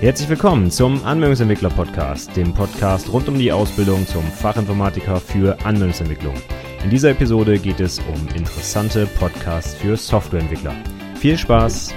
Herzlich willkommen zum Anwendungsentwickler Podcast, dem Podcast rund um die Ausbildung zum Fachinformatiker für Anwendungsentwicklung. In dieser Episode geht es um interessante Podcasts für Softwareentwickler. Viel Spaß!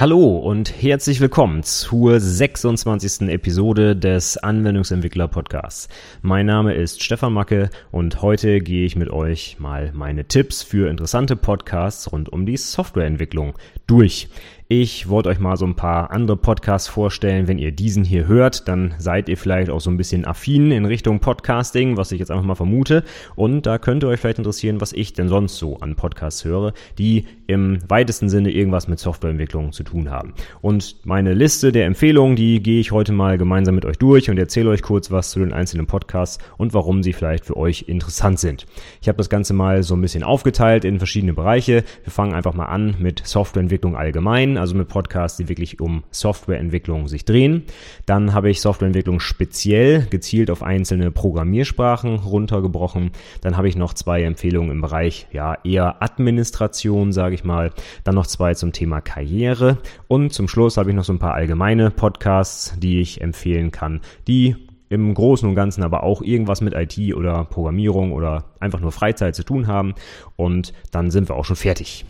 Hallo und herzlich willkommen zur 26. Episode des Anwendungsentwickler Podcasts. Mein Name ist Stefan Macke und heute gehe ich mit euch mal meine Tipps für interessante Podcasts rund um die Softwareentwicklung durch. Ich wollte euch mal so ein paar andere Podcasts vorstellen. Wenn ihr diesen hier hört, dann seid ihr vielleicht auch so ein bisschen affin in Richtung Podcasting, was ich jetzt einfach mal vermute. Und da könnte euch vielleicht interessieren, was ich denn sonst so an Podcasts höre, die im weitesten Sinne irgendwas mit Softwareentwicklung zu tun haben. Und meine Liste der Empfehlungen, die gehe ich heute mal gemeinsam mit euch durch und erzähle euch kurz was zu den einzelnen Podcasts und warum sie vielleicht für euch interessant sind. Ich habe das Ganze mal so ein bisschen aufgeteilt in verschiedene Bereiche. Wir fangen einfach mal an mit Softwareentwicklung allgemein also mit Podcasts, die wirklich um Softwareentwicklung sich drehen. Dann habe ich Softwareentwicklung speziell gezielt auf einzelne Programmiersprachen runtergebrochen. Dann habe ich noch zwei Empfehlungen im Bereich ja eher Administration, sage ich mal. Dann noch zwei zum Thema Karriere und zum Schluss habe ich noch so ein paar allgemeine Podcasts, die ich empfehlen kann, die im Großen und Ganzen aber auch irgendwas mit IT oder Programmierung oder einfach nur Freizeit zu tun haben. Und dann sind wir auch schon fertig.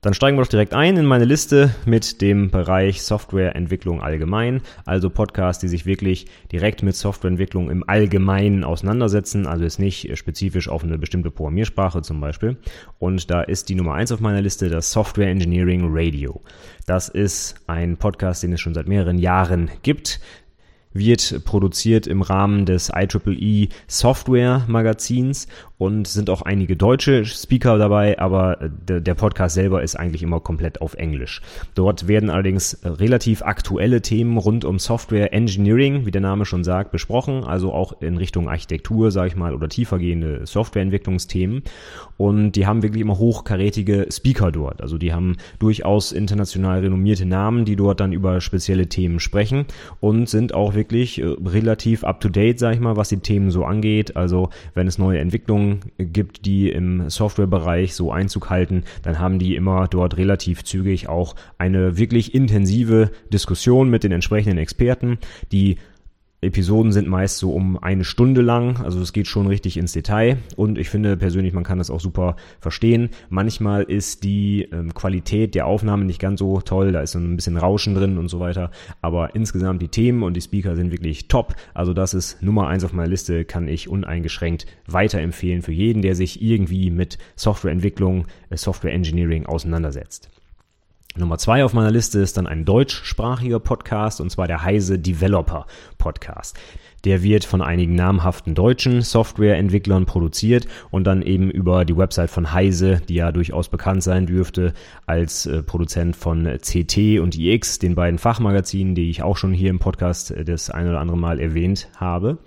Dann steigen wir doch direkt ein in meine Liste mit dem Bereich Softwareentwicklung allgemein, also Podcasts, die sich wirklich direkt mit Softwareentwicklung im Allgemeinen auseinandersetzen, also jetzt nicht spezifisch auf eine bestimmte Programmiersprache zum Beispiel. Und da ist die Nummer eins auf meiner Liste das Software Engineering Radio. Das ist ein Podcast, den es schon seit mehreren Jahren gibt wird produziert im Rahmen des IEEE Software Magazins und sind auch einige deutsche Speaker dabei, aber äh, der Podcast selber ist eigentlich immer komplett auf Englisch. Dort werden allerdings relativ aktuelle Themen rund um Software Engineering, wie der Name schon sagt, besprochen, also auch in Richtung Architektur, sage ich mal, oder tiefergehende Softwareentwicklungsthemen. Und die haben wirklich immer hochkarätige Speaker dort. Also die haben durchaus international renommierte Namen, die dort dann über spezielle Themen sprechen und sind auch wirklich äh, relativ up to date, sage ich mal, was die Themen so angeht. Also wenn es neue Entwicklungen Entwicklungen gibt, die im Softwarebereich so Einzug halten, dann haben die immer dort relativ zügig auch eine wirklich intensive Diskussion mit den entsprechenden Experten, die Episoden sind meist so um eine Stunde lang, also es geht schon richtig ins Detail und ich finde persönlich, man kann das auch super verstehen. Manchmal ist die ähm, Qualität der Aufnahme nicht ganz so toll, da ist so ein bisschen Rauschen drin und so weiter, aber insgesamt die Themen und die Speaker sind wirklich top. Also das ist Nummer eins auf meiner Liste, kann ich uneingeschränkt weiterempfehlen für jeden, der sich irgendwie mit Softwareentwicklung, äh, Software Engineering auseinandersetzt. Nummer zwei auf meiner Liste ist dann ein deutschsprachiger Podcast und zwar der Heise Developer Podcast. Der wird von einigen namhaften deutschen Softwareentwicklern produziert und dann eben über die Website von Heise, die ja durchaus bekannt sein dürfte als äh, Produzent von CT und IX, den beiden Fachmagazinen, die ich auch schon hier im Podcast äh, das ein oder andere Mal erwähnt habe.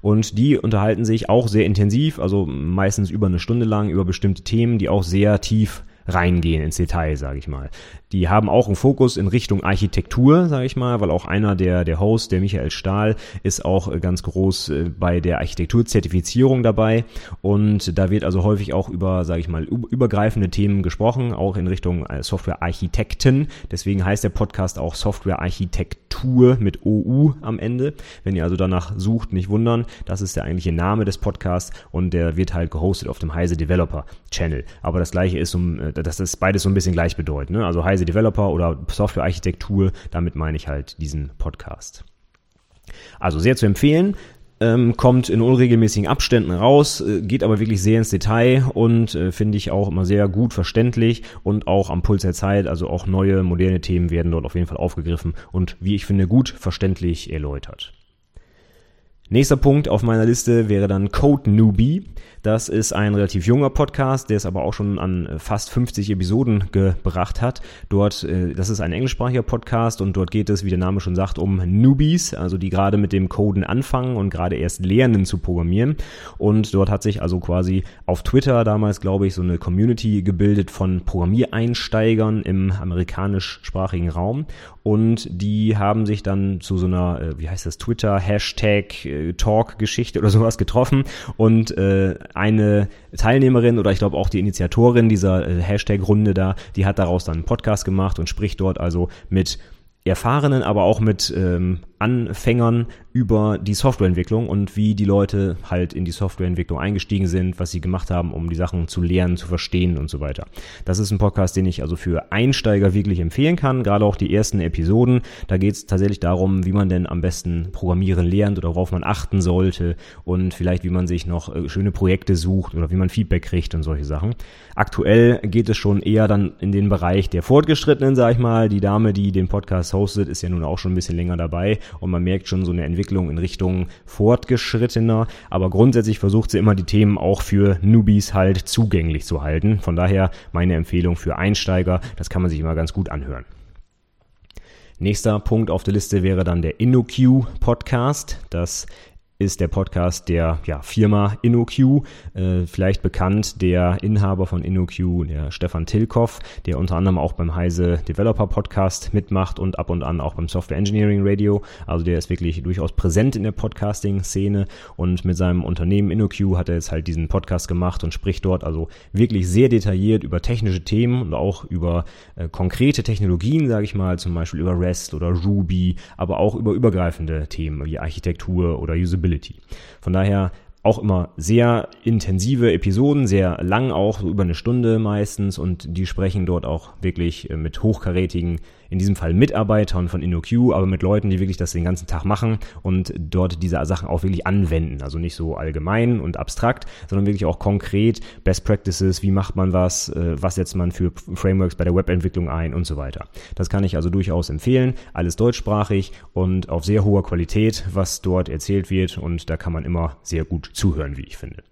Und die unterhalten sich auch sehr intensiv, also meistens über eine Stunde lang über bestimmte Themen, die auch sehr tief reingehen ins Detail, sage ich mal. Die haben auch einen Fokus in Richtung Architektur, sage ich mal, weil auch einer der, der Hosts, der Michael Stahl, ist auch äh, ganz groß äh, bei der Architekturzertifizierung dabei. Und da wird also häufig auch über, sage ich mal, übergreifende Themen gesprochen, auch in Richtung äh, Softwarearchitekten. Deswegen heißt der Podcast auch Softwarearchitektur mit OU am Ende. Wenn ihr also danach sucht, nicht wundern, das ist der eigentliche Name des Podcasts und der wird halt gehostet auf dem Heise Developer Channel. Aber das gleiche ist, um, das ist beides so ein bisschen gleichbedeutend. Ne? Also Heise Developer oder Softwarearchitektur. Damit meine ich halt diesen Podcast. Also sehr zu empfehlen. Ähm, kommt in unregelmäßigen Abständen raus, äh, geht aber wirklich sehr ins Detail und äh, finde ich auch immer sehr gut verständlich und auch am Puls der Zeit, also auch neue, moderne Themen werden dort auf jeden Fall aufgegriffen und wie ich finde, gut verständlich erläutert. Nächster Punkt auf meiner Liste wäre dann Code Newbie. Das ist ein relativ junger Podcast, der es aber auch schon an fast 50 Episoden gebracht hat. Dort, äh, das ist ein englischsprachiger Podcast und dort geht es, wie der Name schon sagt, um Newbies, also die gerade mit dem Coden anfangen und gerade erst lernen zu programmieren. Und dort hat sich also quasi auf Twitter damals, glaube ich, so eine Community gebildet von Programmiereinsteigern im amerikanischsprachigen Raum. Und die haben sich dann zu so einer, äh, wie heißt das, Twitter-Hashtag Hashtag-Talk-Geschichte oder sowas getroffen. Und äh, eine Teilnehmerin oder ich glaube auch die Initiatorin dieser äh, Hashtag-Runde da, die hat daraus dann einen Podcast gemacht und spricht dort also mit Erfahrenen, aber auch mit ähm, Anfängern über die Softwareentwicklung und wie die Leute halt in die Softwareentwicklung eingestiegen sind, was sie gemacht haben, um die Sachen zu lernen, zu verstehen und so weiter. Das ist ein Podcast, den ich also für Einsteiger wirklich empfehlen kann, gerade auch die ersten Episoden. Da geht es tatsächlich darum, wie man denn am besten Programmieren lernt oder worauf man achten sollte und vielleicht wie man sich noch äh, schöne Projekte sucht oder wie man Feedback kriegt und solche Sachen. Aktuell geht es schon eher dann in den Bereich der Fortgeschrittenen, sag ich mal. Die Dame, die den Podcast hostet, ist ja nun auch schon ein bisschen länger dabei und man merkt schon so eine Entwicklung in Richtung fortgeschrittener, aber grundsätzlich versucht sie immer die Themen auch für Newbies halt zugänglich zu halten. Von daher meine Empfehlung für Einsteiger, das kann man sich immer ganz gut anhören. Nächster Punkt auf der Liste wäre dann der InnoQ Podcast. Das ist der Podcast der ja, Firma InnoQ, äh, vielleicht bekannt der Inhaber von InnoQ, der Stefan Tilkoff, der unter anderem auch beim Heise Developer Podcast mitmacht und ab und an auch beim Software Engineering Radio. Also der ist wirklich durchaus präsent in der Podcasting-Szene und mit seinem Unternehmen InnoQ hat er jetzt halt diesen Podcast gemacht und spricht dort also wirklich sehr detailliert über technische Themen und auch über äh, konkrete Technologien, sage ich mal, zum Beispiel über REST oder Ruby, aber auch über übergreifende Themen wie Architektur oder Usability Usability. Von daher auch immer sehr intensive Episoden, sehr lang auch, so über eine Stunde meistens und die sprechen dort auch wirklich äh, mit hochkarätigen in diesem Fall Mitarbeitern von InnoQ, aber mit Leuten, die wirklich das den ganzen Tag machen und dort diese Sachen auch wirklich anwenden. Also nicht so allgemein und abstrakt, sondern wirklich auch konkret Best Practices, wie macht man was, äh, was setzt man für Frameworks bei der Webentwicklung ein und so weiter. Das kann ich also durchaus empfehlen. Alles deutschsprachig und auf sehr hoher Qualität, was dort erzählt wird und da kann man immer sehr gut zuhören, wie ich finde.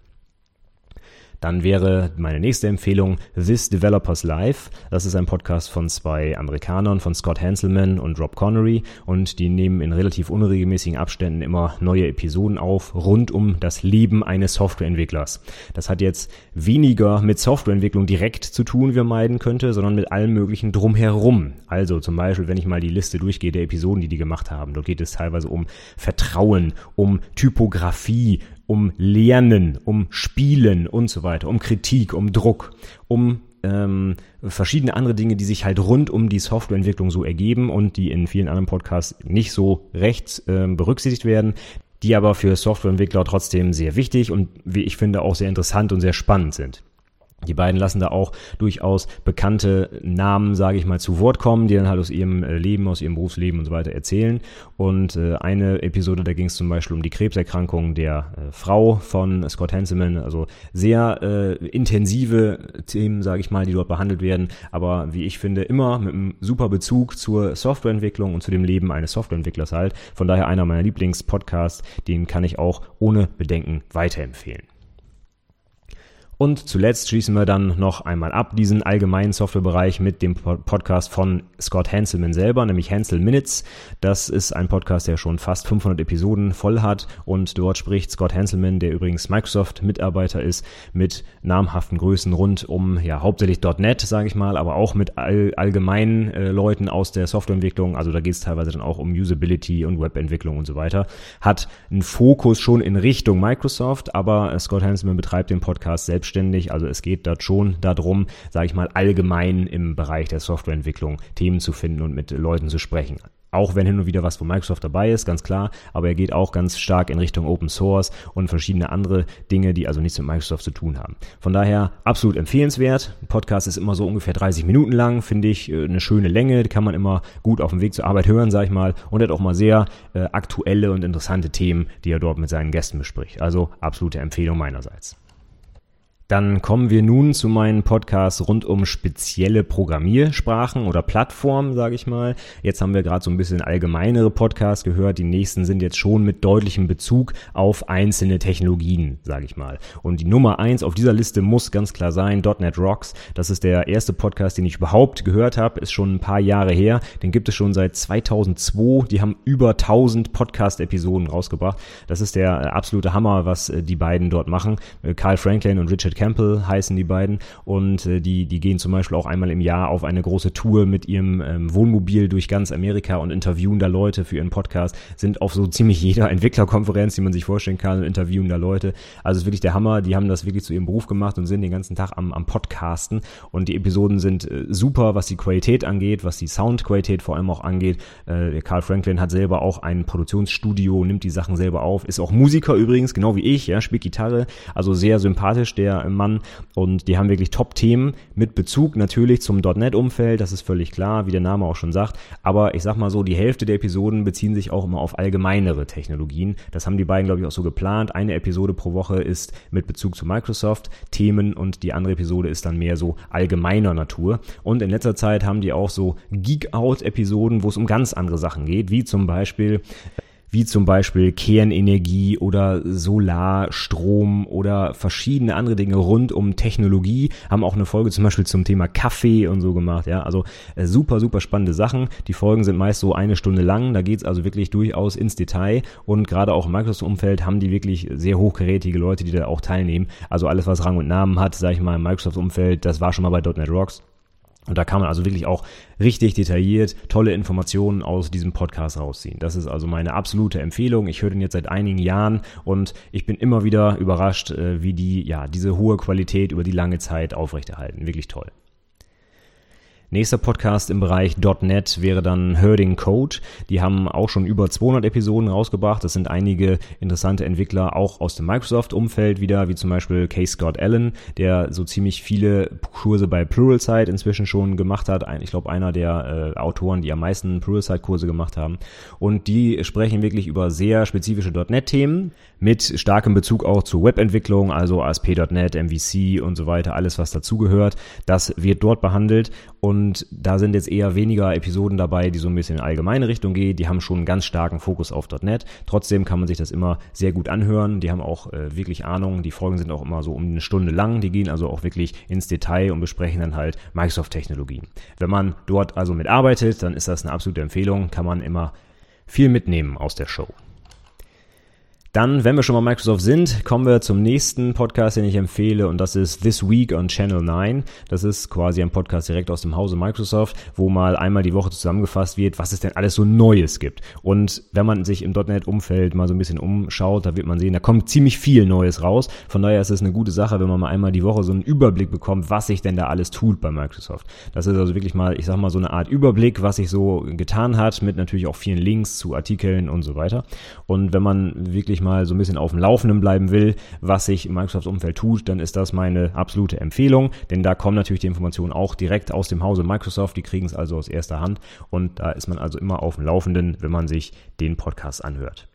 Dann wäre meine nächste Empfehlung This Developers Life. Das ist ein Podcast von zwei Amerikanern, von Scott Hanselman und Rob Connery und die nehmen in relativ unregelmäßigen Abständen immer neue Episoden auf rund um das Leben eines Softwareentwicklers. Das hat jetzt weniger mit Softwareentwicklung direkt zu tun, wie man meiden könnte, sondern mit allem möglichen drumherum. Also zum Beispiel, wenn ich mal die Liste durchgehe der Episoden, die die gemacht haben, dort geht es teilweise um Vertrauen, um Typografie, um Lernen, um Spielen und so weiter, um Kritik, um Druck, um ähm, verschiedene andere Dinge, die sich halt rund um die Softwareentwicklung so ergeben und die in vielen anderen Podcasts nicht so recht äh, berücksichtigt werden, die aber für Softwareentwickler trotzdem sehr wichtig und wie ich finde auch sehr interessant und sehr spannend sind. Die beiden lassen da auch durchaus bekannte Namen, sage ich mal, zu Wort kommen, die dann halt aus ihrem äh, Leben, aus ihrem Berufsleben und so weiter erzählen. Und äh, eine Episode, da ging es zum Beispiel um die Krebserkrankung der äh, Frau von Scott Hanselman. Also sehr äh, intensive Themen, sage ich mal, die dort behandelt werden. Aber wie ich finde, immer mit einem super Bezug zur Softwareentwicklung und zu dem Leben eines Softwareentwicklers halt. Von daher einer meiner Lieblingspodcasts, den kann ich auch ohne Bedenken weiterempfehlen. Und zuletzt schließen wir dann noch einmal ab diesen allgemeinen Softwarebereich mit dem Podcast von Scott Hanselman selber, nämlich Hansel Minutes. Das ist ein Podcast, der schon fast 500 Episoden voll hat und dort spricht Scott Hanselman, der übrigens Microsoft-Mitarbeiter ist, mit namhaften Größen rund um ja hauptsächlich .NET, sage ich mal, aber auch mit all, allgemeinen äh, Leuten aus der Softwareentwicklung. Also da geht es teilweise dann auch um Usability und Webentwicklung und so weiter. Hat einen Fokus schon in Richtung Microsoft, aber Scott Hanselman betreibt den Podcast selbst selbstständig. Also es geht dort schon darum, sage ich mal, allgemein im Bereich der Softwareentwicklung Themen zu finden und mit Leuten zu sprechen. Auch wenn hin und wieder was von Microsoft dabei ist, ganz klar, aber er geht auch ganz stark in Richtung Open Source und verschiedene andere Dinge, die also nichts mit Microsoft zu tun haben. Von daher absolut empfehlenswert. Ein Podcast ist immer so ungefähr 30 Minuten lang, finde ich äh, eine schöne Länge, die kann man immer gut auf dem Weg zur Arbeit hören, sag ich mal, und hat auch mal sehr äh, aktuelle und interessante Themen, die er dort mit seinen Gästen bespricht. Also absolute Empfehlung meinerseits. Dann kommen wir nun zu meinem Podcast rund um spezielle Programmiersprachen oder Plattformen, sage ich mal. Jetzt haben wir gerade so ein bisschen allgemeinere Podcasts gehört. Die nächsten sind jetzt schon mit deutlichem Bezug auf einzelne Technologien, sage ich mal. Und die Nummer eins auf dieser Liste muss ganz klar sein, .NET Rocks. Das ist der erste Podcast, den ich überhaupt gehört habe. Ist schon ein paar Jahre her. Den gibt es schon seit 2002. Die haben über 1000 Podcast-Episoden rausgebracht. Das ist der absolute Hammer, was äh, die beiden dort machen. Äh, Carl Franklin und Richard Campbell heißen die beiden. Und äh, die, die gehen zum Beispiel auch einmal im Jahr auf eine große Tour mit ihrem ähm, Wohnmobil durch ganz Amerika und interviewen da Leute für ihren Podcast, sind auf so ziemlich jeder Entwicklerkonferenz, die man sich vorstellen kann, und interviewen da Leute. Also es ist wirklich der Hammer, die haben das wirklich zu ihrem Beruf gemacht und sind den ganzen Tag am, am Podcasten. Und die Episoden sind äh, super, was die Qualität angeht, was die Soundqualität vor allem auch angeht. Äh, Carl Franklin hat selber auch ein Produktionsstudio, nimmt die Sachen selber auf, ist auch Musiker übrigens, genau wie ich, ja, spielt Gitarre, also sehr sympathisch der Mann und die haben wirklich Top-Themen mit Bezug natürlich zum .NET-Umfeld, das ist völlig klar, wie der Name auch schon sagt, aber ich sag mal so, die Hälfte der Episoden beziehen sich auch immer auf allgemeinere Technologien. Das haben die beiden, glaube ich, auch so geplant. Eine Episode pro Woche ist mit Bezug zu Microsoft Themen und die andere Episode ist dann mehr so allgemeiner Natur. Und in letzter Zeit haben die auch so Geek-Out-Episoden, wo es um ganz andere Sachen geht, wie zum Beispiel wie zum Beispiel Kernenergie oder Solarstrom oder verschiedene andere Dinge rund um Technologie, haben auch eine Folge zum Beispiel zum Thema Kaffee und so gemacht, ja, also äh, super, super spannende Sachen. Die Folgen sind meist so eine Stunde lang, da geht's also wirklich durchaus ins Detail und gerade auch im Microsoft-Umfeld haben die wirklich sehr hochgerätige Leute, die da auch teilnehmen. Also alles, was Rang und Namen hat, sage ich mal, im Microsoft-Umfeld, das war schon mal bei .NET Rocks. Und da kann man also wirklich auch richtig detailliert tolle Informationen aus diesem Podcast rausziehen. Das ist also meine absolute Empfehlung. Ich höre den jetzt seit einigen Jahren und ich bin immer wieder überrascht, äh, wie die ja diese hohe Qualität über die lange Zeit aufrechterhalten. Wirklich toll. Nächster Podcast im Bereich .NET wäre dann Herding Code. Die haben auch schon über 200 Episoden rausgebracht. Das sind einige interessante Entwickler auch aus dem Microsoft-Umfeld wieder, wie zum Beispiel K. Scott Allen, der so ziemlich viele Kurse bei Pluralsight inzwischen schon gemacht hat. Ich glaube, einer der äh, Autoren, die am meisten Pluralsight-Kurse gemacht haben. Und die sprechen wirklich über sehr spezifische .NET-Themen mit starkem Bezug auch zur Webentwicklung, also ASP.NET, MVC und so weiter, alles was dazugehört. Das wird dort behandelt und da sind jetzt eher weniger Episoden dabei, die so ein bisschen in allgemeine Richtung gehen. Die haben schon einen ganz starken Fokus auf .NET. Trotzdem kann man sich das immer sehr gut anhören. Die haben auch äh, wirklich Ahnung. Die Folgen sind auch immer so um eine Stunde lang. Die gehen also auch wirklich ins Detail und besprechen dann halt Microsoft-Technologien. Wenn man dort also mitarbeitet, dann ist das eine absolute Empfehlung. Kann man immer viel mitnehmen aus der Show. Dann, wenn wir schon mal Microsoft sind, kommen wir zum nächsten Podcast, den ich empfehle und das ist This Week on Channel 9. Das ist quasi ein Podcast direkt aus dem Hause Microsoft, wo mal einmal die Woche zusammengefasst wird, was es denn alles so Neues gibt. Und wenn man sich im .NET-Umfeld mal so ein bisschen umschaut, da wird man sehen, da kommt ziemlich viel Neues raus. Von daher ist es eine gute Sache, wenn man mal einmal die Woche so einen Überblick bekommt, was sich denn da alles tut bei Microsoft. Das ist also wirklich mal, ich sag mal, so eine Art Überblick, was sich so getan hat, mit natürlich auch vielen Links zu Artikeln und so weiter. Und wenn man wirklich wirklich mal so ein bisschen auf dem Laufenden bleiben will, was sich im Microsoft-Umfeld tut, dann ist das meine absolute Empfehlung, denn da kommen natürlich die Informationen auch direkt aus dem Hause Microsoft, die kriegen es also aus erster Hand und da ist man also immer auf dem Laufenden, wenn man sich den Podcast anhört.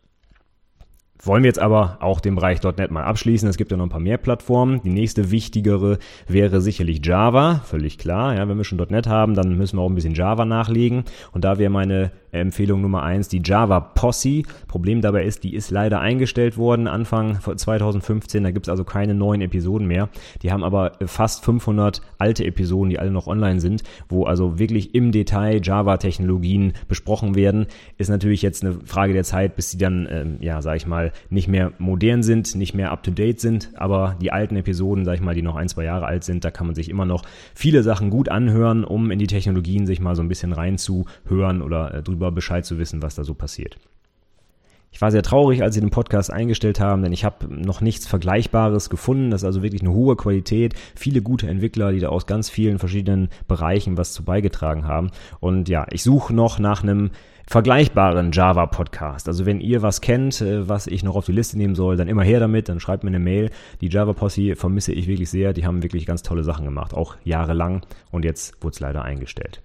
Wollen wir jetzt aber auch den Bereich .NET mal abschließen. Es gibt ja noch ein paar mehr Plattformen. Die nächste wichtigere wäre sicherlich Java, völlig klar. Ja, wenn wir schon .NET haben, dann müssen wir auch ein bisschen Java nachlegen. Und da wäre meine Empfehlung Nummer eins die Java Posse. Problem dabei ist, die ist leider eingestellt worden Anfang 2015. Da gibt es also keine neuen Episoden mehr. Die haben aber fast 500 alte Episoden, die alle noch online sind, wo also wirklich im Detail Java-Technologien besprochen werden. Ist natürlich jetzt eine Frage der Zeit, bis sie dann, ähm, ja, sag ich mal, nicht mehr modern sind, nicht mehr up-to-date sind. Aber die alten Episoden, sag ich mal, die noch ein, zwei Jahre alt sind, da kann man sich immer noch viele Sachen gut anhören, um in die Technologien sich mal so ein bisschen reinzuhören oder äh, drüber Bescheid zu wissen, was da so passiert. Ich war sehr traurig, als sie den Podcast eingestellt haben, denn ich habe noch nichts Vergleichbares gefunden. Das ist also wirklich eine hohe Qualität, viele gute Entwickler, die da aus ganz vielen verschiedenen Bereichen was zu beigetragen haben. Und ja, ich suche noch nach einem vergleichbaren Java-Podcast. Also wenn ihr was kennt, äh, was ich noch auf die Liste nehmen soll, dann immer her damit, dann schreibt mir eine Mail. Die Java-Posse vermisse ich wirklich sehr. Die haben wirklich ganz tolle Sachen gemacht, auch jahrelang. Und jetzt wurde es leider eingestellt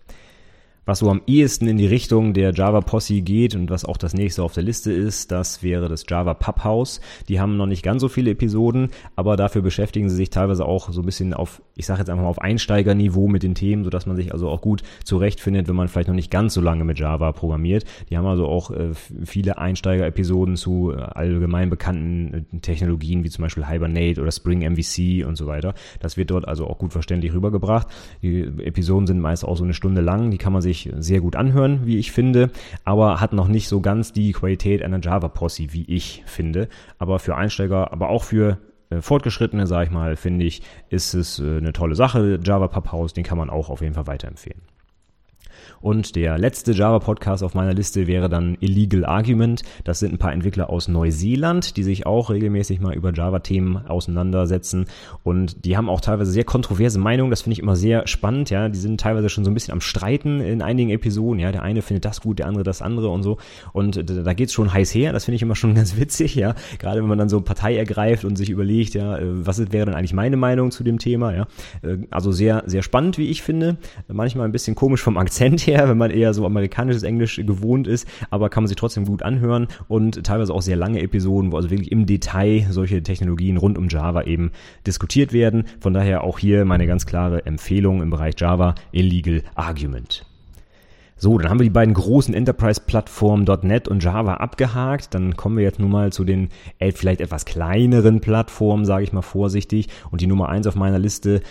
was so am ehesten in die Richtung der Java Posse geht und was auch das nächste auf der Liste ist, das wäre das Java Pub House. Die haben noch nicht ganz so viele Episoden, aber dafür beschäftigen sie sich teilweise auch so ein bisschen auf, ich sage jetzt einfach mal auf Einsteigerniveau mit den Themen, sodass man sich also auch gut zurechtfindet, wenn man vielleicht noch nicht ganz so lange mit Java programmiert. Die haben also auch äh, viele Einsteiger-Episoden zu äh, allgemein bekannten äh, Technologien wie zum Beispiel Hibernate oder Spring MVC und so weiter. Das wird dort also auch gut verständlich rübergebracht. Die Episoden sind meist auch so eine Stunde lang, die kann man sich sich sehr gut anhören, wie ich finde, aber hat noch nicht so ganz die Qualität einer Java Posse, wie ich finde. Aber für Einsteiger, aber auch für äh, Fortgeschrittene, sage ich mal, finde ich, ist es äh, eine tolle Sache. Java Pub House, den kann man auch auf jeden Fall weiterempfehlen. Und der letzte Java-Podcast auf meiner Liste wäre dann Illegal Argument. Das sind ein paar Entwickler aus Neuseeland, die sich auch regelmäßig mal über Java-Themen auseinandersetzen. Und die haben auch teilweise sehr kontroverse Meinungen. Das finde ich immer sehr spannend. Ja, die sind teilweise schon so ein bisschen am Streiten in einigen Episoden. Ja, der eine findet das gut, der andere das andere und so. Und da geht's schon heiß her. Das finde ich immer schon ganz witzig. Ja, gerade wenn man dann so Partei ergreift und sich überlegt, ja, äh, was wäre denn eigentlich meine Meinung zu dem Thema? Ja, äh, also sehr, sehr spannend, wie ich finde. Manchmal ein bisschen komisch vom Akzent her her, wenn man eher so amerikanisches Englisch gewohnt ist, aber kann man sich trotzdem gut anhören und teilweise auch sehr lange Episoden, wo also wirklich im Detail solche Technologien rund um Java eben diskutiert werden. Von daher auch hier meine ganz klare Empfehlung im Bereich Java, Illegal Argument. So, dann haben wir die beiden großen Enterprise-Plattformen .NET und Java abgehakt. Dann kommen wir jetzt nun mal zu den vielleicht etwas kleineren Plattformen, sage ich mal vorsichtig. Und die Nummer eins auf meiner Liste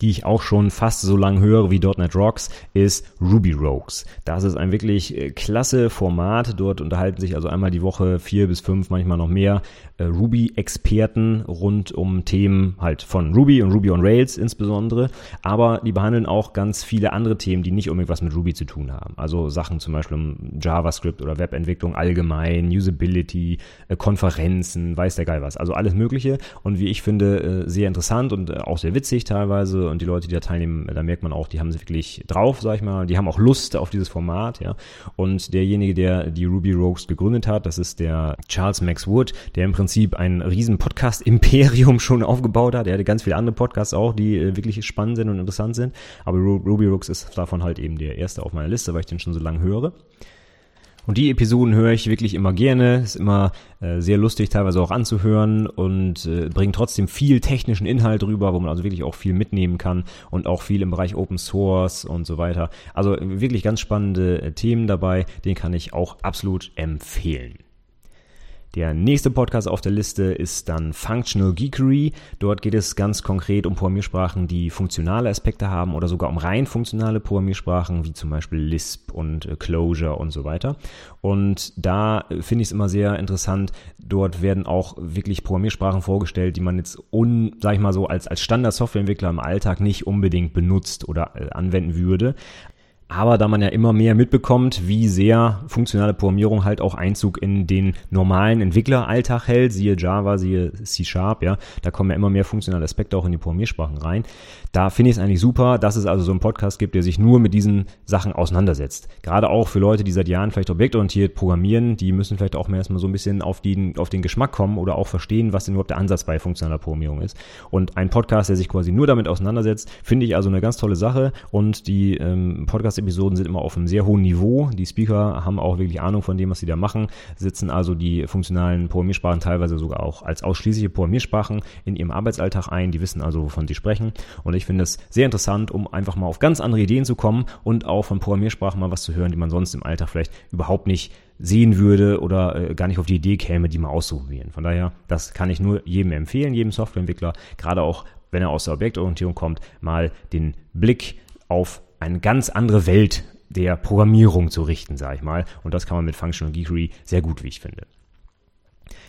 die ich auch schon fast so lang höre wie .NET Rocks, ist Ruby Rogues. Das ist ein wirklich äh, klasse Format. Dort unterhalten sich also einmal die Woche vier bis fünf, manchmal noch mehr äh, Ruby-Experten rund um Themen halt von Ruby und Ruby on Rails insbesondere. Aber die behandeln auch ganz viele andere Themen, die nicht unbedingt was mit Ruby zu tun haben. Also Sachen zum Beispiel um JavaScript oder Webentwicklung allgemein, Usability, äh, Konferenzen, weiß der Geil was. Also alles Mögliche und wie ich finde, sehr interessant und auch sehr witzig teilweise und die Leute, die da teilnehmen, da merkt man auch, die haben es wirklich drauf, sag ich mal, die haben auch Lust auf dieses Format, ja. Und derjenige, der die Ruby Rogues gegründet hat, das ist der Charles Max Wood, der im Prinzip ein riesen Podcast-Imperium schon aufgebaut hat. Er hatte ganz viele andere Podcasts auch, die äh, wirklich spannend sind und interessant sind. Aber Ruby Rogues ist davon halt eben der erste auf meiner Liste, weil ich den schon so lange höre. Und die Episoden höre ich wirklich immer gerne. Ist immer äh, sehr lustig, teilweise auch anzuhören und äh, bringt trotzdem viel technischen Inhalt rüber, wo man also wirklich auch viel mitnehmen kann und auch viel im Bereich Open Source und so weiter. Also wirklich ganz spannende äh, Themen dabei. Den kann ich auch absolut empfehlen. Der nächste Podcast auf der Liste ist dann Functional Geekery. Dort geht es ganz konkret um Programmiersprachen, die funktionale Aspekte haben oder sogar um rein funktionale Programmiersprachen, wie zum Beispiel Lisp und äh, Clojure und so weiter. Und da finde ich es immer sehr interessant. Dort werden auch wirklich Programmiersprachen vorgestellt, die man jetzt un, sag ich mal so, als, als Standard-Softwareentwickler im Alltag nicht unbedingt benutzt oder äh, anwenden würde. Aber da man ja immer mehr mitbekommt, wie sehr funktionale Programmierung halt auch Einzug in den normalen Entwickleralltag hält, siehe Java, siehe C Sharp, ja, da kommen ja immer mehr funktionale Aspekte auch in die Programmiersprachen rein. Da finde ich es eigentlich super, dass es also so einen Podcast gibt, der sich nur mit diesen Sachen auseinandersetzt. Gerade auch für Leute, die seit Jahren vielleicht objektorientiert programmieren, die müssen vielleicht auch mal erstmal so ein bisschen auf den, auf den Geschmack kommen oder auch verstehen, was denn überhaupt der Ansatz bei funktionaler Programmierung ist. Und ein Podcast, der sich quasi nur damit auseinandersetzt, finde ich also eine ganz tolle Sache und die ähm, Podcast Podcast-Episoden sind immer auf einem sehr hohen Niveau. Die Speaker haben auch wirklich Ahnung von dem, was sie da machen, sitzen also die funktionalen Programmiersprachen teilweise sogar auch als ausschließliche Programmiersprachen in ihrem Arbeitsalltag ein. Die wissen also, wovon sie sprechen. Und ich finde es sehr interessant, um einfach mal auf ganz andere Ideen zu kommen und auch von Programmiersprachen mal was zu hören, die man sonst im Alltag vielleicht überhaupt nicht sehen würde oder äh, gar nicht auf die Idee käme, die mal auszuprobieren. Von daher, das kann ich nur jedem empfehlen, jedem Softwareentwickler, gerade auch wenn er aus der Objektorientierung kommt, mal den Blick auf eine ganz andere Welt der Programmierung zu richten, sage ich mal. Und das kann man mit Functional Geekery sehr gut, wie ich finde.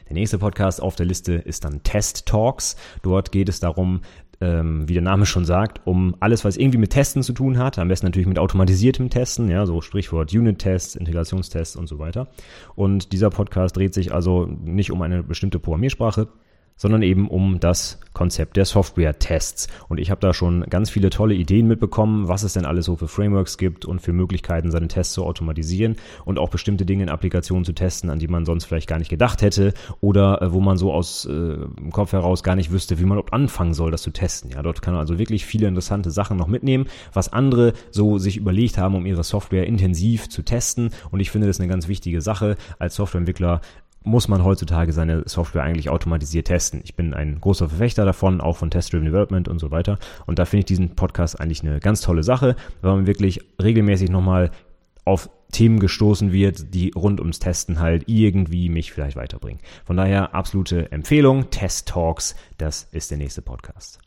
Der nächste Podcast auf der Liste ist dann Test Talks. Dort geht es darum, ähm, wie der Name schon sagt, um alles, was irgendwie mit Testen zu tun hat. Am besten natürlich mit automatisiertem Testen, ja, so Sprichwort Unit-Tests, Integrationstests und so weiter. Und dieser Podcast dreht sich also nicht um eine bestimmte Programmiersprache, sondern eben um das Konzept der Software-Tests. Und ich habe da schon ganz viele tolle Ideen mitbekommen, was es denn alles so für Frameworks gibt und für Möglichkeiten, seine Tests zu automatisieren und auch bestimmte Dinge in Applikationen zu testen, an die man sonst vielleicht gar nicht gedacht hätte oder äh, wo man so aus äh, dem Kopf heraus gar nicht wüsste, wie man überhaupt anfangen soll, das zu testen. Ja, dort kann man also wirklich viele interessante Sachen noch mitnehmen, was andere so sich überlegt haben, um ihre Software intensiv zu testen. Und ich finde das eine ganz wichtige Sache als Softwareentwickler muss man heutzutage seine Software eigentlich automatisiert testen. Ich bin ein großer Verfechter davon, auch von Test-Driven Development und so weiter. Und da finde ich diesen Podcast eigentlich eine ganz tolle Sache, weil man wirklich regelmäßig nochmal auf Themen gestoßen wird, die rund ums Testen halt irgendwie mich vielleicht weiterbringen. Von daher absolute Empfehlung, Test Talks, das ist der nächste Podcast.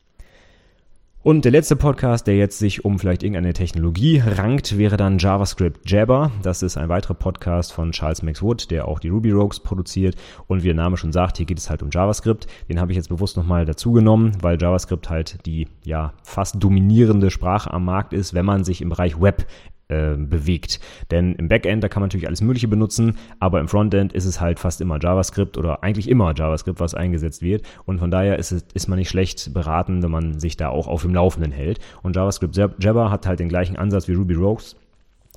Und der letzte Podcast, der jetzt sich um vielleicht irgendeine Technologie rankt, wäre dann JavaScript Jabber. Das ist ein weiterer Podcast von Charles Max Wood, der auch die Ruby Rogues produziert. Und wie der Name schon sagt, hier geht es halt um JavaScript. Den habe ich jetzt bewusst nochmal dazu genommen, weil JavaScript halt die ja fast dominierende Sprache am Markt ist, wenn man sich im Bereich Web äh, bewegt. Denn im Backend, da kann man natürlich alles Mögliche benutzen, aber im Frontend ist es halt fast immer JavaScript oder eigentlich immer JavaScript, was eingesetzt wird. Und von daher ist, es, ist man nicht schlecht beraten, wenn man sich da auch auf dem Laufenden hält. Und JavaScript Jabber hat halt den gleichen Ansatz wie Ruby Rogues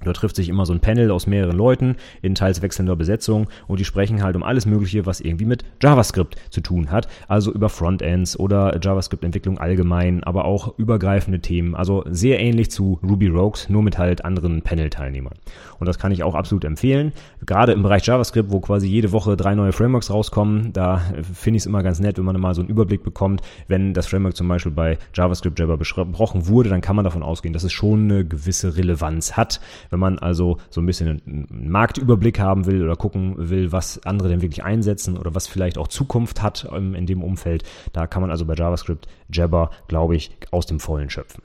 Dort trifft sich immer so ein Panel aus mehreren Leuten in teils wechselnder Besetzung und die sprechen halt um alles Mögliche, was irgendwie mit JavaScript zu tun hat. Also über Frontends oder JavaScript-Entwicklung allgemein, aber auch übergreifende Themen. Also sehr ähnlich zu Ruby Rogues, nur mit halt anderen Panel-Teilnehmern. Und das kann ich auch absolut empfehlen. Gerade im Bereich JavaScript, wo quasi jede Woche drei neue Frameworks rauskommen, da finde ich es immer ganz nett, wenn man mal so einen Überblick bekommt. Wenn das Framework zum Beispiel bei JavaScript Jabber besprochen wurde, dann kann man davon ausgehen, dass es schon eine gewisse Relevanz hat wenn man also so ein bisschen einen Marktüberblick haben will oder gucken will, was andere denn wirklich einsetzen oder was vielleicht auch Zukunft hat in dem Umfeld, da kann man also bei JavaScript Jabber, glaube ich, aus dem Vollen schöpfen.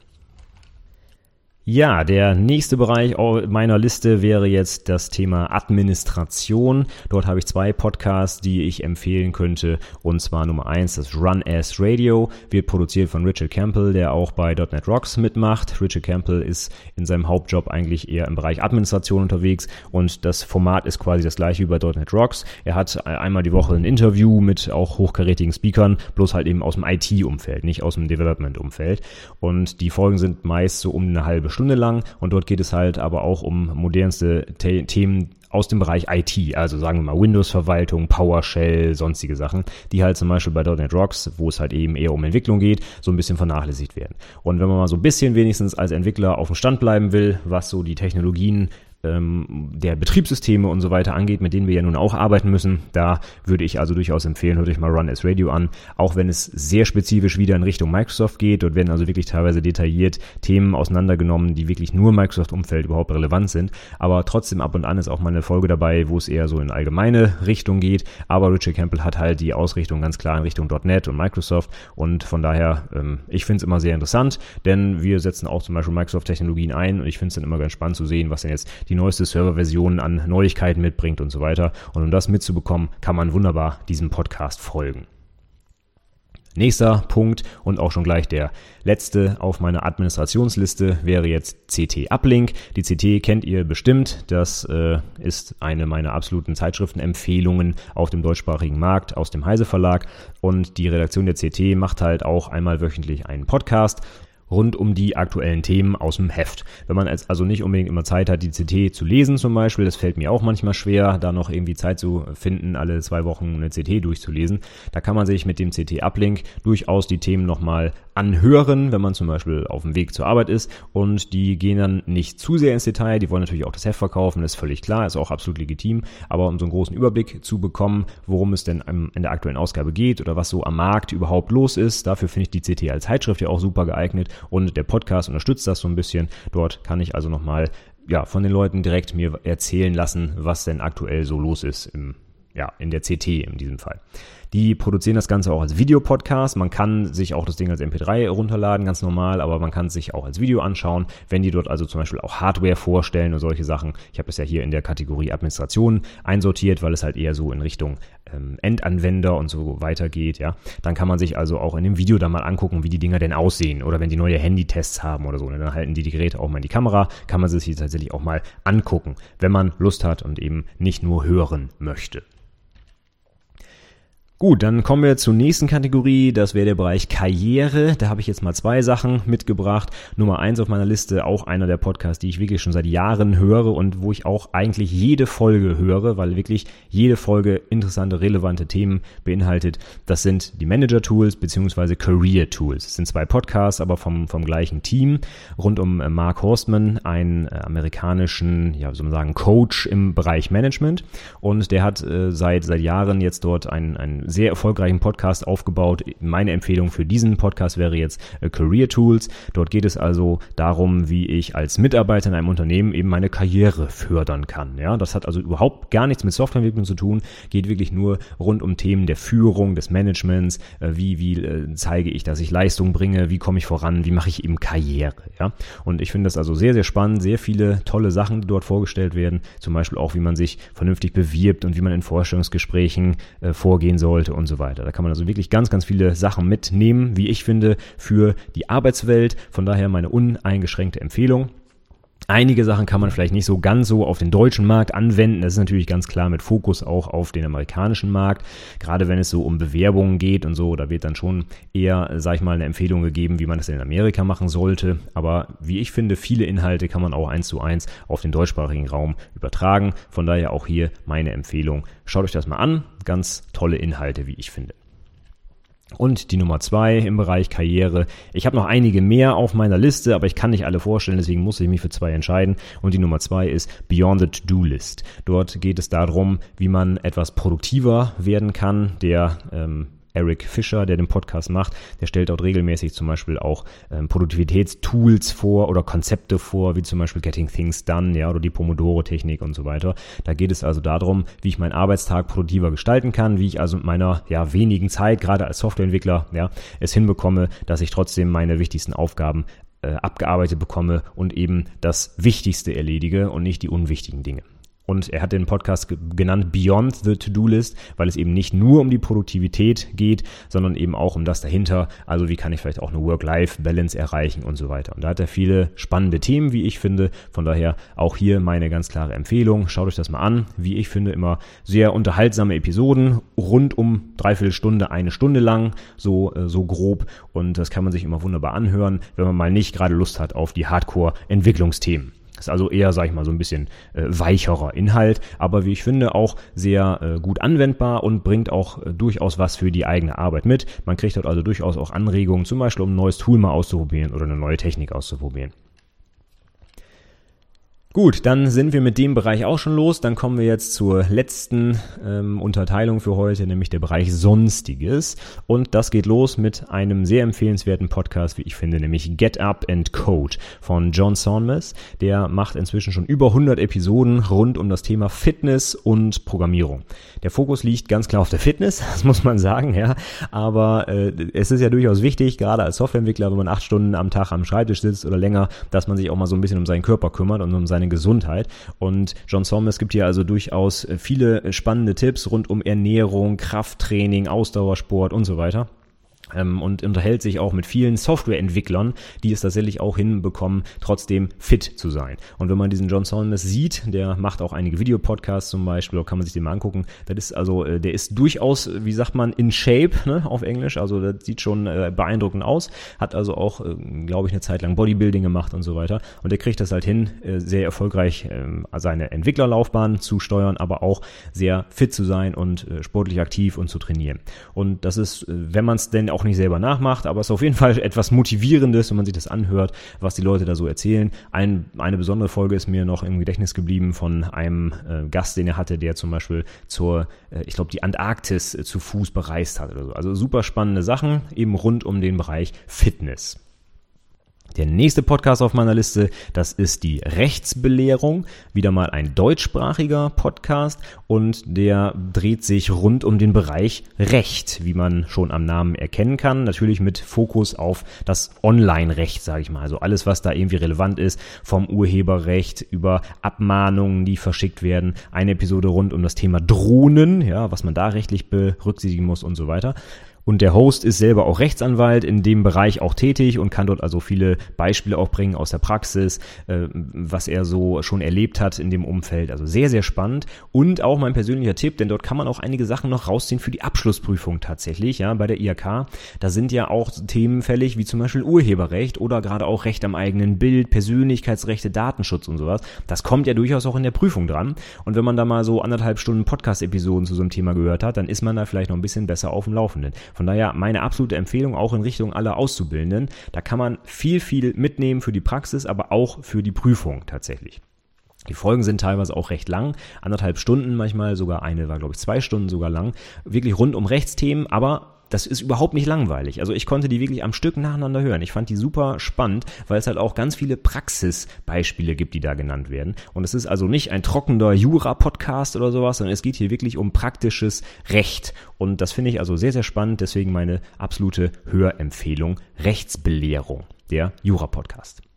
Ja, der nächste Bereich meiner Liste wäre jetzt das Thema Administration. Dort habe ich zwei Podcasts, die ich empfehlen könnte. Und zwar Nummer eins, das Run As Radio, wird produziert von Richard Campbell, der auch bei .NET Rocks mitmacht. Richard Campbell ist in seinem Hauptjob eigentlich eher im Bereich Administration unterwegs und das Format ist quasi das gleiche wie bei .NET Rocks. Er hat einmal die Woche ein Interview mit auch hochkarätigen Speakern, bloß halt eben aus dem IT-Umfeld, nicht aus dem Development-Umfeld. Und die Folgen sind meist so um eine halbe Stunde lang und dort geht es halt aber auch um modernste The Themen aus dem Bereich IT, also sagen wir mal Windows-Verwaltung, PowerShell, sonstige Sachen, die halt zum Beispiel bei .NET Rocks, wo es halt eben eher um Entwicklung geht, so ein bisschen vernachlässigt werden. Und wenn man mal so ein bisschen wenigstens als Entwickler auf dem Stand bleiben will, was so die Technologien ähm, der Betriebssysteme und so weiter angeht, mit denen wir ja nun auch arbeiten müssen. Da würde ich also durchaus empfehlen, hört euch mal Run as Radio an, auch wenn es sehr spezifisch wieder in Richtung Microsoft geht. Dort werden also wirklich teilweise detailliert Themen auseinandergenommen, die wirklich nur Microsoft-Umfeld überhaupt relevant sind. Aber trotzdem ab und an ist auch mal eine Folge dabei, wo es eher so in allgemeine Richtung geht. Aber Richard Campbell hat halt die Ausrichtung ganz klar in Richtung .NET und Microsoft und von daher, ähm, ich finde es immer sehr interessant, denn wir setzen auch zum Beispiel Microsoft-Technologien ein und ich finde es dann immer ganz spannend zu sehen, was denn jetzt die die neueste Serverversion an Neuigkeiten mitbringt und so weiter. Und um das mitzubekommen, kann man wunderbar diesem Podcast folgen. Nächster Punkt und auch schon gleich der letzte auf meiner Administrationsliste wäre jetzt CT Uplink. Die CT kennt ihr bestimmt. Das äh, ist eine meiner absoluten Zeitschriftenempfehlungen auf dem deutschsprachigen Markt aus dem Heise Verlag. Und die Redaktion der CT macht halt auch einmal wöchentlich einen Podcast rund um die aktuellen Themen aus dem Heft. Wenn man jetzt also nicht unbedingt immer Zeit hat, die CT zu lesen zum Beispiel, das fällt mir auch manchmal schwer, da noch irgendwie Zeit zu finden, alle zwei Wochen eine CT durchzulesen, da kann man sich mit dem CT-Uplink durchaus die Themen nochmal anhören, wenn man zum Beispiel auf dem Weg zur Arbeit ist. Und die gehen dann nicht zu sehr ins Detail, die wollen natürlich auch das Heft verkaufen, das ist völlig klar, ist auch absolut legitim, aber um so einen großen Überblick zu bekommen, worum es denn in der aktuellen Ausgabe geht oder was so am Markt überhaupt los ist, dafür finde ich die CT als Zeitschrift ja auch super geeignet und der Podcast unterstützt das so ein bisschen. Dort kann ich also nochmal ja, von den Leuten direkt mir erzählen lassen, was denn aktuell so los ist im, ja, in der CT in diesem Fall. Die produzieren das Ganze auch als Videopodcast. Man kann sich auch das Ding als MP3 runterladen, ganz normal, aber man kann es sich auch als Video anschauen, wenn die dort also zum Beispiel auch Hardware vorstellen und solche Sachen. Ich habe es ja hier in der Kategorie Administration einsortiert, weil es halt eher so in Richtung ähm, Endanwender und so weiter geht, ja. Dann kann man sich also auch in dem Video da mal angucken, wie die Dinger denn aussehen oder wenn die neue Handytests haben oder so. Ne? Dann halten die die Geräte auch mal in die Kamera, kann man sich tatsächlich auch mal angucken, wenn man Lust hat und eben nicht nur hören möchte. Gut, dann kommen wir zur nächsten Kategorie. Das wäre der Bereich Karriere. Da habe ich jetzt mal zwei Sachen mitgebracht. Nummer eins auf meiner Liste, auch einer der Podcasts, die ich wirklich schon seit Jahren höre und wo ich auch eigentlich jede Folge höre, weil wirklich jede Folge interessante, relevante Themen beinhaltet. Das sind die Manager-Tools bzw. Career-Tools. Es sind zwei Podcasts, aber vom, vom gleichen Team. Rund um äh, Mark Horstman, einen äh, amerikanischen, ja, soll man sagen, Coach im Bereich Management. Und der hat äh, seit, seit Jahren jetzt dort ein, ein sehr erfolgreichen Podcast aufgebaut. Meine Empfehlung für diesen Podcast wäre jetzt äh, Career Tools. Dort geht es also darum, wie ich als Mitarbeiter in einem Unternehmen eben meine Karriere fördern kann. Ja, das hat also überhaupt gar nichts mit Softwareentwicklung zu tun, geht wirklich nur rund um Themen der Führung, des Managements, äh, wie, wie äh, zeige ich, dass ich Leistung bringe, wie komme ich voran, wie mache ich eben Karriere. Ja, und ich finde das also sehr, sehr spannend, sehr viele tolle Sachen, die dort vorgestellt werden, zum Beispiel auch, wie man sich vernünftig bewirbt und wie man in Vorstellungsgesprächen vorgehen sollte und so weiter. Da kann man also wirklich ganz, ganz viele Sachen mitnehmen, wie ich finde, für die Arbeitswelt. Von daher meine uneingeschränkte Empfehlung. Einige Sachen kann man vielleicht nicht so ganz so auf den deutschen Markt anwenden. Das ist natürlich ganz klar mit Fokus auch auf den amerikanischen Markt. Gerade wenn es so um Bewerbungen geht und so, da wird dann schon eher, sag ich mal, eine Empfehlung gegeben, wie man das in Amerika machen sollte. Aber wie ich finde, viele Inhalte kann man auch eins zu eins auf den deutschsprachigen Raum übertragen. Von daher auch hier meine Empfehlung. Schaut euch das mal an. Ganz tolle Inhalte, wie ich finde. Und die Nummer zwei im Bereich Karriere. Ich habe noch einige mehr auf meiner Liste, aber ich kann nicht alle vorstellen, deswegen muss ich mich für zwei entscheiden. Und die Nummer zwei ist Beyond the To-Do-List. Dort geht es darum, wie man etwas produktiver werden kann. Der ähm, Eric Fischer, der den Podcast macht, der stellt dort regelmäßig zum Beispiel auch ähm, Produktivitätstools vor oder Konzepte vor, wie zum Beispiel Getting Things Done, ja, oder die Pomodoro-Technik und so weiter. Da geht es also darum, wie ich meinen Arbeitstag produktiver gestalten kann, wie ich also mit meiner ja, wenigen Zeit, gerade als Softwareentwickler, ja, es hinbekomme, dass ich trotzdem meine wichtigsten Aufgaben äh, abgearbeitet bekomme und eben das Wichtigste erledige und nicht die unwichtigen Dinge. Und er hat den Podcast genannt Beyond the To-Do-List, weil es eben nicht nur um die Produktivität geht, sondern eben auch um das dahinter. Also wie kann ich vielleicht auch eine Work-Life-Balance erreichen und so weiter. Und da hat er viele spannende Themen, wie ich finde. Von daher auch hier meine ganz klare Empfehlung. Schaut euch das mal an. Wie ich finde, immer sehr unterhaltsame Episoden, rund um dreiviertel Stunde, eine Stunde lang, so, äh, so grob. Und das kann man sich immer wunderbar anhören, wenn man mal nicht gerade Lust hat auf die Hardcore-Entwicklungsthemen. Ist also eher, sag ich mal, so ein bisschen äh, weicherer Inhalt, aber wie ich finde, auch sehr äh, gut anwendbar und bringt auch äh, durchaus was für die eigene Arbeit mit. Man kriegt dort also durchaus auch Anregungen, zum Beispiel um ein neues Tool mal auszuprobieren oder eine neue Technik auszuprobieren. Gut, dann sind wir mit dem Bereich auch schon los. Dann kommen wir jetzt zur letzten ähm, Unterteilung für heute, nämlich der Bereich Sonstiges. Und das geht los mit einem sehr empfehlenswerten Podcast, wie ich finde, nämlich Get Up and Code von John Saunders. Der macht inzwischen schon über 100 Episoden rund um das Thema Fitness und Programmierung. Der Fokus liegt ganz klar auf der Fitness, das muss man sagen, ja. Aber äh, es ist ja durchaus wichtig, gerade als Softwareentwickler, wenn man acht Stunden am Tag am Schreibtisch sitzt oder länger, dass man sich auch mal so ein bisschen um seinen Körper kümmert und um seine Gesundheit. Und John Somers gibt hier also durchaus viele spannende Tipps rund um Ernährung, Krafttraining, Ausdauersport und so weiter ähm, und unterhält sich auch mit vielen Softwareentwicklern, die es tatsächlich auch hinbekommen, trotzdem fit zu sein. Und wenn man diesen John Saunders sieht, der macht auch einige Videopodcasts zum Beispiel, da kann man sich den mal angucken. Das ist also, äh, der ist durchaus, wie sagt man, in Shape ne, auf Englisch. Also das sieht schon äh, beeindruckend aus. Hat also auch, äh, glaube ich, eine Zeit lang Bodybuilding gemacht und so weiter. Und der kriegt das halt hin, äh, sehr erfolgreich äh, seine Entwicklerlaufbahn zu steuern, aber auch sehr fit zu sein und äh, sportlich aktiv und zu trainieren. Und das ist, äh, wenn man es denn auch auch nicht selber nachmacht, aber es ist auf jeden Fall etwas Motivierendes, wenn man sich das anhört, was die Leute da so erzählen. Ein, eine besondere Folge ist mir noch im Gedächtnis geblieben von einem äh, Gast, den er hatte, der zum Beispiel zur, äh, ich glaube, die Antarktis äh, zu Fuß bereist hat oder so. Also super spannende Sachen, eben rund um den Bereich Fitness. Der nächste Podcast auf meiner Liste, das ist die Rechtsbelehrung. Wieder mal ein deutschsprachiger Podcast und der dreht sich rund um den Bereich Recht, wie man schon am Namen erkennen kann. Natürlich mit Fokus auf das Online-Recht, sage ich mal. Also alles, was da irgendwie relevant ist, vom Urheberrecht über Abmahnungen, die verschickt werden. Eine Episode rund um das Thema Drohnen, ja, was man da rechtlich berücksichtigen muss und so weiter. Und der Host ist selber auch Rechtsanwalt, in dem Bereich auch tätig und kann dort also viele Beispiele auch bringen aus der Praxis, äh, was er so schon erlebt hat in dem Umfeld. Also sehr, sehr spannend. Und auch mein persönlicher Tipp, denn dort kann man auch einige Sachen noch rausziehen für die Abschlussprüfung tatsächlich, ja, bei der IHK. Da sind ja auch Themen fällig, wie zum Beispiel Urheberrecht oder gerade auch Recht am eigenen Bild, Persönlichkeitsrechte, Datenschutz und sowas. Das kommt ja durchaus auch in der Prüfung dran. Und wenn man da mal so anderthalb Stunden Podcast-Episoden zu so einem Thema gehört hat, dann ist man da vielleicht noch ein bisschen besser auf dem Laufenden. Von daher meine absolute Empfehlung auch in Richtung aller Auszubildenden. Da kann man viel, viel mitnehmen für die Praxis, aber auch für die Prüfung tatsächlich. Die Folgen sind teilweise auch recht lang, anderthalb Stunden manchmal, sogar eine war, glaube ich, zwei Stunden sogar lang. Wirklich rund um Rechtsthemen, aber das ist überhaupt nicht langweilig. Also ich konnte die wirklich am Stück nacheinander hören. Ich fand die super spannend, weil es halt auch ganz viele Praxisbeispiele gibt, die da genannt werden. Und es ist also nicht ein trockener Jura-Podcast oder sowas, sondern es geht hier wirklich um praktisches Recht. Und das finde ich also sehr, sehr spannend. Deswegen meine absolute Hörempfehlung Rechtsbelehrung, der Jura-Podcast.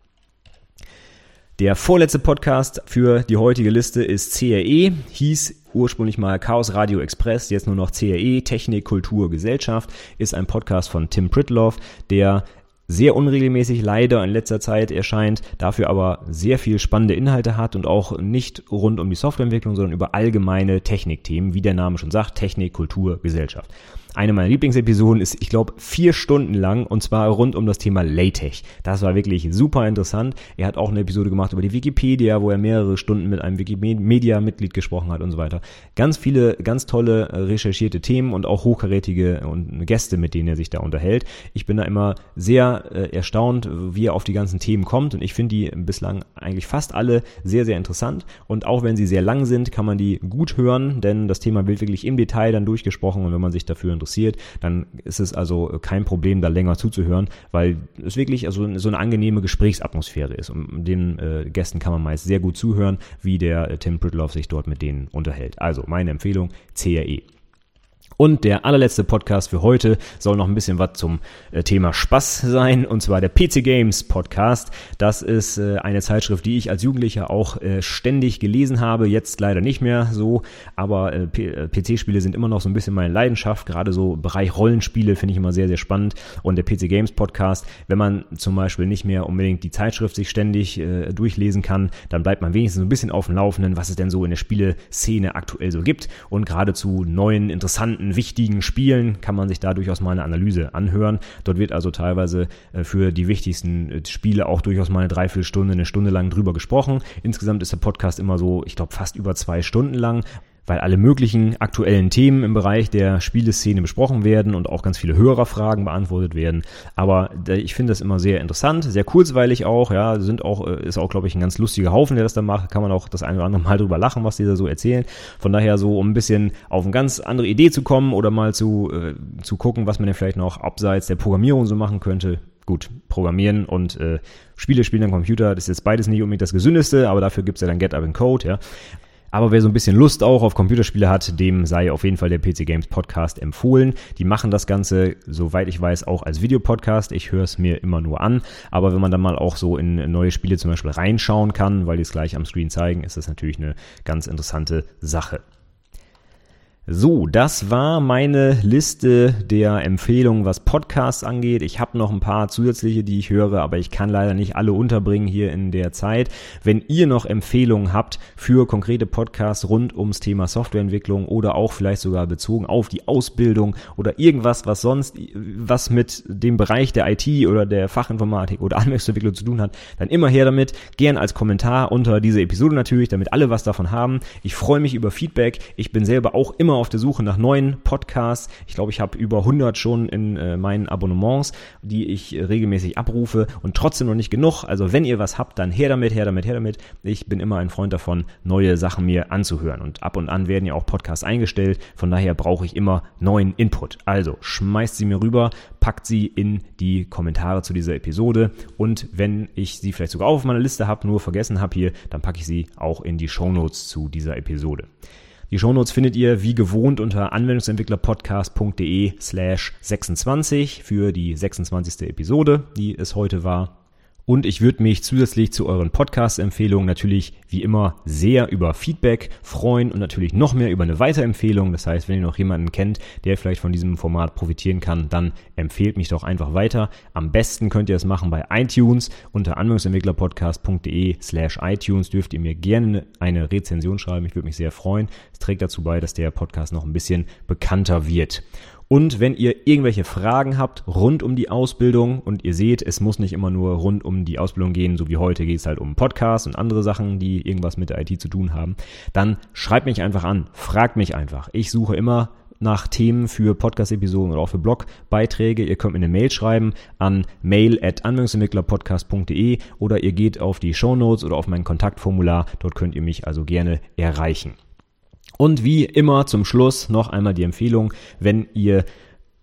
Der vorletzte Podcast für die heutige Liste ist CRE, hieß ursprünglich mal Chaos Radio Express, jetzt nur noch CRE, Technik, Kultur, Gesellschaft, ist ein Podcast von Tim Pritloff, der sehr unregelmäßig leider in letzter Zeit erscheint, dafür aber sehr viel spannende Inhalte hat und auch nicht rund um die Softwareentwicklung, sondern über allgemeine Technikthemen, wie der Name schon sagt, Technik, Kultur, Gesellschaft. Eine meiner Lieblingsepisoden ist, ich glaube, vier Stunden lang und zwar rund um das Thema LaTeX. Das war wirklich super interessant. Er hat auch eine Episode gemacht über die Wikipedia, wo er mehrere Stunden mit einem Wikimedia-Mitglied gesprochen hat und so weiter. Ganz viele, ganz tolle äh, recherchierte Themen und auch hochkarätige und Gäste, mit denen er sich da unterhält. Ich bin da immer sehr äh, erstaunt, wie er auf die ganzen Themen kommt und ich finde die bislang eigentlich fast alle sehr, sehr interessant und auch wenn sie sehr lang sind, kann man die gut hören, denn das Thema wird wirklich im Detail dann durchgesprochen und wenn man sich dafür interessiert, interessiert, dann ist es also kein Problem, da länger zuzuhören, weil es wirklich also so eine angenehme Gesprächsatmosphäre ist. Und den äh, Gästen kann man meist sehr gut zuhören, wie der äh, Tim Pritloff sich dort mit denen unterhält. Also meine Empfehlung, CRE. Und der allerletzte Podcast für heute soll noch ein bisschen was zum äh, Thema Spaß sein, und zwar der PC Games Podcast. Das ist äh, eine Zeitschrift, die ich als Jugendlicher auch äh, ständig gelesen habe, jetzt leider nicht mehr so, aber PC-Spiele sind immer noch so ein bisschen meine Leidenschaft, gerade so Bereich Rollenspiele finde ich immer sehr, sehr spannend. Und der PC Games Podcast, wenn man zum Beispiel nicht mehr unbedingt die Zeitschrift sich ständig durchlesen kann, dann bleibt man wenigstens ein bisschen auf dem Laufenden, was es denn so in der Spieleszene aktuell so gibt und gerade zu neuen, interessanten bestimmten wichtigen Spielen kann man sich da durchaus mal eine Analyse anhören. Dort wird also teilweise äh, für die wichtigsten äh, Spiele auch durchaus mal eine Dreiviertelstunde, eine Stunde lang drüber gesprochen. Insgesamt ist der Podcast immer so, ich glaube, fast über zwei Stunden lang weil alle möglichen aktuellen Themen im Bereich der Spieleszene besprochen werden und auch ganz viele Hörerfragen beantwortet werden. Aber ich finde das immer sehr interessant, sehr kurzweilig auch, ja, sind auch, äh, ist auch, glaube ich, ein ganz lustiger Haufen, der das da macht. Kann man auch das eine oder andere Mal drüber lachen, was die da so erzählen. Von daher so, um ein bisschen auf eine ganz andere Idee zu kommen oder mal zu, äh, zu gucken, was man denn vielleicht noch abseits der Programmierung so machen könnte, gut, Programmieren und äh, Spiele spielen am Computer, das ist jetzt beides nicht unbedingt das Gesündeste, aber dafür gibt's ja dann GetUp in Code, ja. Aber wer so ein bisschen Lust auch auf Computerspiele hat, dem sei auf jeden Fall der PC Games Podcast empfohlen. Die machen das Ganze, soweit ich weiß, auch als Videopodcast. Ich höre es mir immer nur an. Aber wenn man dann mal auch so in neue Spiele zum Beispiel reinschauen kann, weil die es gleich am Screen zeigen, ist das natürlich eine ganz interessante Sache. So, das war meine Liste der Empfehlungen, was Podcasts angeht. Ich habe noch ein paar zusätzliche, die ich höre, aber ich kann leider nicht alle unterbringen hier in der Zeit. Wenn ihr noch Empfehlungen habt für konkrete Podcasts rund ums Thema Softwareentwicklung oder auch vielleicht sogar bezogen auf die Ausbildung oder irgendwas, was sonst was mit dem Bereich der IT oder der Fachinformatik oder Anwendungsentwicklung zu tun hat, dann immer her damit. Gern als Kommentar unter diese Episode natürlich, damit alle was davon haben. Ich freue mich über Feedback. Ich bin selber auch immer immer auf der Suche nach neuen Podcasts. Ich glaube, ich habe über 100 schon in äh, meinen Abonnements, die ich äh, regelmäßig abrufe und trotzdem noch nicht genug. Also wenn ihr was habt, dann her damit, her damit, her damit. Ich bin immer ein Freund davon, neue Sachen mir anzuhören. Und ab und an werden ja auch Podcasts eingestellt. Von daher brauche ich immer neuen Input. Also schmeißt sie mir rüber, packt sie in die Kommentare zu dieser Episode. Und wenn ich sie vielleicht sogar auf meiner Liste habe, nur vergessen habe hier, dann packe ich sie auch in die Shownotes zu dieser Episode. Die Shownotes findet ihr wie gewohnt unter anwendungsentwicklerpodcast.de slash 26 für die 26. Episode, die es heute war. Und ich würde mich zusätzlich zu euren Podcast-Empfehlungen natürlich wie immer sehr über Feedback freuen und natürlich noch mehr über eine Weiterempfehlung. Das heißt, wenn ihr noch jemanden kennt, der vielleicht von diesem Format profitieren kann, dann empfehlt mich doch einfach weiter. Am besten könnt ihr es machen bei iTunes. Unter anwendungsentwicklerpodcast.de slash iTunes dürft ihr mir gerne eine Rezension schreiben. Ich würde mich sehr freuen. Es trägt dazu bei, dass der Podcast noch ein bisschen bekannter wird. Und wenn ihr irgendwelche Fragen habt rund um die Ausbildung und ihr seht, es muss nicht immer nur rund um die Ausbildung gehen, so wie heute geht es halt um Podcasts und andere Sachen, die irgendwas mit der IT zu tun haben, dann schreibt mich einfach an, fragt mich einfach. Ich suche immer nach Themen für Podcast-Episoden oder auch für Blogbeiträge. Ihr könnt mir eine Mail schreiben an mail oder ihr geht auf die Show Notes oder auf mein Kontaktformular. Dort könnt ihr mich also gerne erreichen. Und wie immer zum Schluss noch einmal die Empfehlung, wenn ihr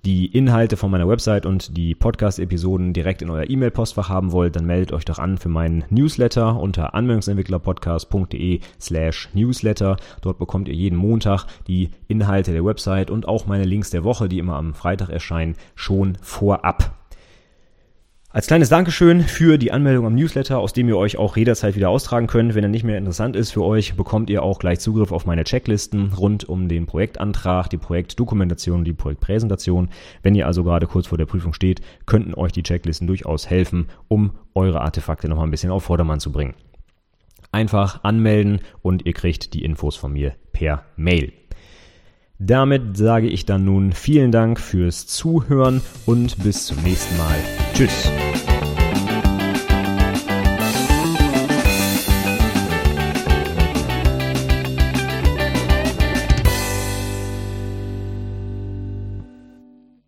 die Inhalte von meiner Website und die Podcast-Episoden direkt in euer E-Mail-Postfach haben wollt, dann meldet euch doch an für meinen Newsletter unter anwendungsentwicklerpodcast.de slash newsletter. Dort bekommt ihr jeden Montag die Inhalte der Website und auch meine Links der Woche, die immer am Freitag erscheinen, schon vorab. Als kleines Dankeschön für die Anmeldung am Newsletter, aus dem ihr euch auch jederzeit wieder austragen könnt. Wenn er nicht mehr interessant ist für euch, bekommt ihr auch gleich Zugriff auf meine Checklisten rund um den Projektantrag, die Projektdokumentation, die Projektpräsentation. Wenn ihr also gerade kurz vor der Prüfung steht, könnten euch die Checklisten durchaus helfen, um eure Artefakte noch mal ein bisschen auf Vordermann zu bringen. Einfach anmelden und ihr kriegt die Infos von mir per Mail. Damit sage ich dann nun vielen Dank fürs Zuhören und bis zum nächsten Mal. Tschüss.